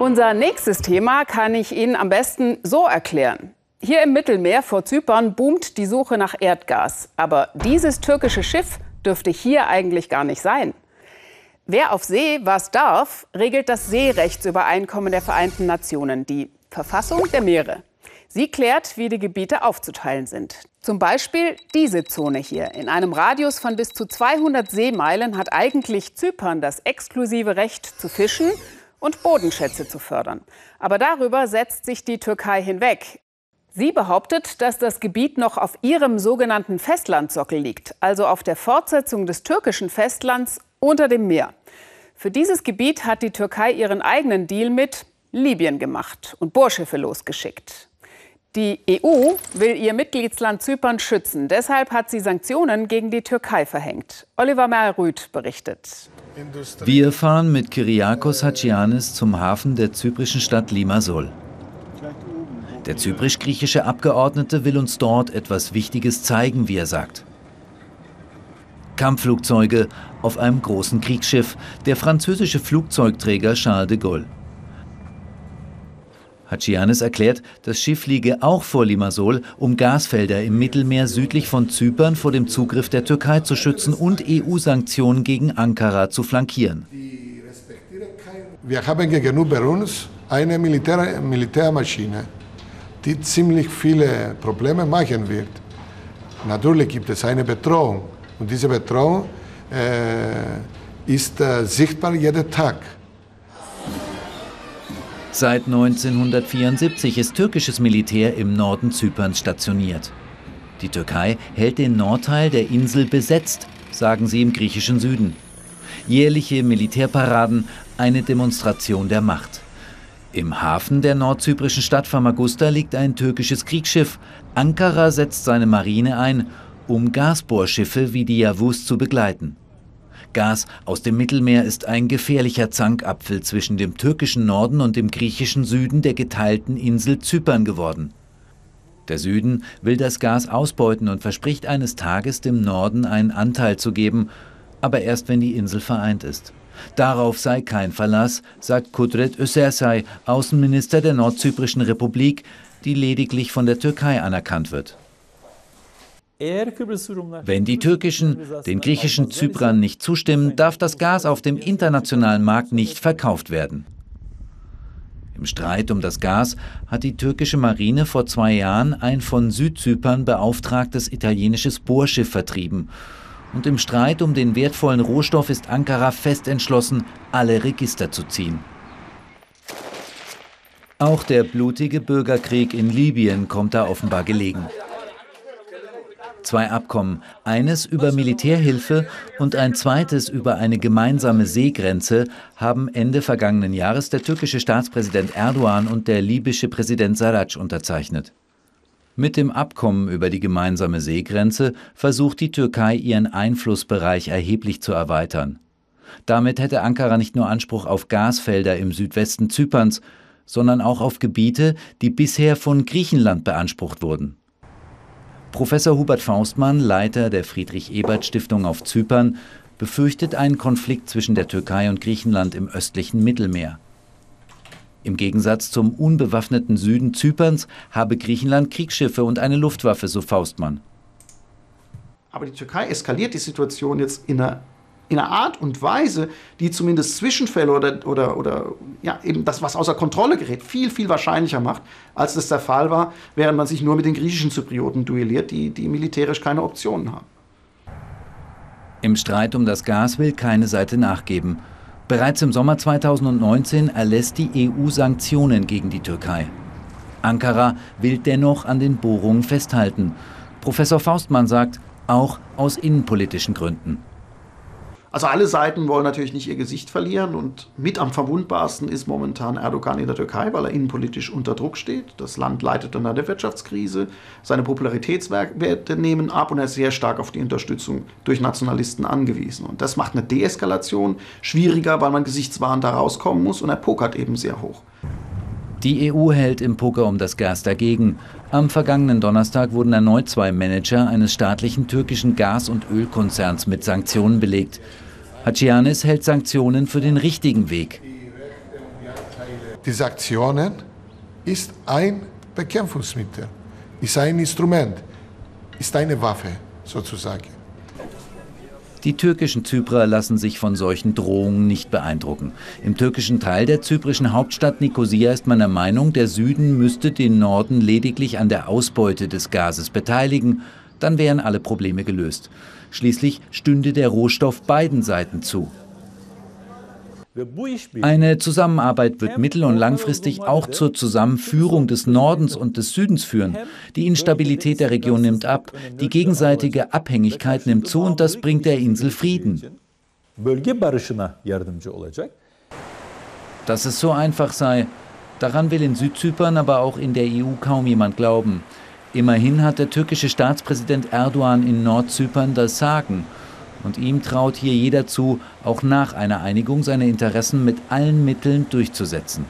Unser nächstes Thema kann ich Ihnen am besten so erklären. Hier im Mittelmeer vor Zypern boomt die Suche nach Erdgas. Aber dieses türkische Schiff dürfte hier eigentlich gar nicht sein. Wer auf See was darf, regelt das Seerechtsübereinkommen der Vereinten Nationen, die Verfassung der Meere. Sie klärt, wie die Gebiete aufzuteilen sind. Zum Beispiel diese Zone hier. In einem Radius von bis zu 200 Seemeilen hat eigentlich Zypern das exklusive Recht zu fischen und Bodenschätze zu fördern. Aber darüber setzt sich die Türkei hinweg. Sie behauptet, dass das Gebiet noch auf ihrem sogenannten Festlandsockel liegt, also auf der Fortsetzung des türkischen Festlands unter dem Meer. Für dieses Gebiet hat die Türkei ihren eigenen Deal mit Libyen gemacht und Bohrschiffe losgeschickt. Die EU will ihr Mitgliedsland Zypern schützen. Deshalb hat sie Sanktionen gegen die Türkei verhängt. Oliver Meyer-Rüth berichtet. Wir fahren mit Kyriakos Hachianis zum Hafen der zyprischen Stadt Limassol. Der zyprisch-griechische Abgeordnete will uns dort etwas Wichtiges zeigen, wie er sagt. Kampfflugzeuge auf einem großen Kriegsschiff, der französische Flugzeugträger Charles de Gaulle. Hachianis erklärt, das Schiff liege auch vor Limassol, um Gasfelder im Mittelmeer südlich von Zypern vor dem Zugriff der Türkei zu schützen und EU-Sanktionen gegen Ankara zu flankieren. Wir haben gegenüber uns eine Militär Militärmaschine, die ziemlich viele Probleme machen wird. Natürlich gibt es eine Bedrohung und diese Bedrohung äh, ist äh, sichtbar jeden Tag. Seit 1974 ist türkisches Militär im Norden Zyperns stationiert. Die Türkei hält den Nordteil der Insel besetzt, sagen sie im griechischen Süden. Jährliche Militärparaden, eine Demonstration der Macht. Im Hafen der nordzyprischen Stadt Famagusta liegt ein türkisches Kriegsschiff. Ankara setzt seine Marine ein, um Gasbohrschiffe wie die Yavuz zu begleiten. Gas aus dem Mittelmeer ist ein gefährlicher Zankapfel zwischen dem türkischen Norden und dem griechischen Süden der geteilten Insel Zypern geworden. Der Süden will das Gas ausbeuten und verspricht eines Tages dem Norden einen Anteil zu geben, aber erst wenn die Insel vereint ist. Darauf sei kein Verlass, sagt Kudret Ösersay, Außenminister der Nordzyprischen Republik, die lediglich von der Türkei anerkannt wird. Wenn die türkischen den griechischen Zyprern nicht zustimmen, darf das Gas auf dem internationalen Markt nicht verkauft werden. Im Streit um das Gas hat die türkische Marine vor zwei Jahren ein von Südzypern beauftragtes italienisches Bohrschiff vertrieben. Und im Streit um den wertvollen Rohstoff ist Ankara fest entschlossen, alle Register zu ziehen. Auch der blutige Bürgerkrieg in Libyen kommt da offenbar gelegen. Zwei Abkommen, eines über Militärhilfe und ein zweites über eine gemeinsame Seegrenze, haben Ende vergangenen Jahres der türkische Staatspräsident Erdogan und der libysche Präsident Sarraj unterzeichnet. Mit dem Abkommen über die gemeinsame Seegrenze versucht die Türkei ihren Einflussbereich erheblich zu erweitern. Damit hätte Ankara nicht nur Anspruch auf Gasfelder im Südwesten Zyperns, sondern auch auf Gebiete, die bisher von Griechenland beansprucht wurden. Professor Hubert Faustmann, Leiter der Friedrich-Ebert-Stiftung auf Zypern, befürchtet einen Konflikt zwischen der Türkei und Griechenland im östlichen Mittelmeer. Im Gegensatz zum unbewaffneten Süden Zyperns habe Griechenland Kriegsschiffe und eine Luftwaffe, so Faustmann. Aber die Türkei eskaliert die Situation jetzt in einer in einer Art und Weise, die zumindest Zwischenfälle oder, oder, oder ja, eben das, was außer Kontrolle gerät, viel, viel wahrscheinlicher macht, als das der Fall war, während man sich nur mit den griechischen Zyprioten duelliert, die, die militärisch keine Optionen haben. Im Streit um das Gas will keine Seite nachgeben. Bereits im Sommer 2019 erlässt die EU Sanktionen gegen die Türkei. Ankara will dennoch an den Bohrungen festhalten. Professor Faustmann sagt, auch aus innenpolitischen Gründen. Also alle Seiten wollen natürlich nicht ihr Gesicht verlieren und mit am verwundbarsten ist momentan Erdogan in der Türkei, weil er innenpolitisch unter Druck steht. Das Land leidet unter der Wirtschaftskrise, seine Popularitätswerte nehmen ab und er ist sehr stark auf die Unterstützung durch Nationalisten angewiesen. Und das macht eine Deeskalation schwieriger, weil man gesichtswahrend da rauskommen muss und er pokert eben sehr hoch. Die EU hält im Poker um das Gas dagegen. Am vergangenen Donnerstag wurden erneut zwei Manager eines staatlichen türkischen Gas- und Ölkonzerns mit Sanktionen belegt. Hacianis hält Sanktionen für den richtigen Weg. Die Sanktionen ist ein Bekämpfungsmittel, ist ein Instrument, ist eine Waffe sozusagen. Die türkischen Zyprer lassen sich von solchen Drohungen nicht beeindrucken. Im türkischen Teil der zyprischen Hauptstadt Nikosia ist man der Meinung, der Süden müsste den Norden lediglich an der Ausbeute des Gases beteiligen. Dann wären alle Probleme gelöst. Schließlich stünde der Rohstoff beiden Seiten zu. Eine Zusammenarbeit wird mittel- und langfristig auch zur Zusammenführung des Nordens und des Südens führen. Die Instabilität der Region nimmt ab, die gegenseitige Abhängigkeit nimmt zu und das bringt der Insel Frieden. Dass es so einfach sei, daran will in Südzypern, aber auch in der EU kaum jemand glauben. Immerhin hat der türkische Staatspräsident Erdogan in Nordzypern das Sagen. Und ihm traut hier jeder zu, auch nach einer Einigung seine Interessen mit allen Mitteln durchzusetzen.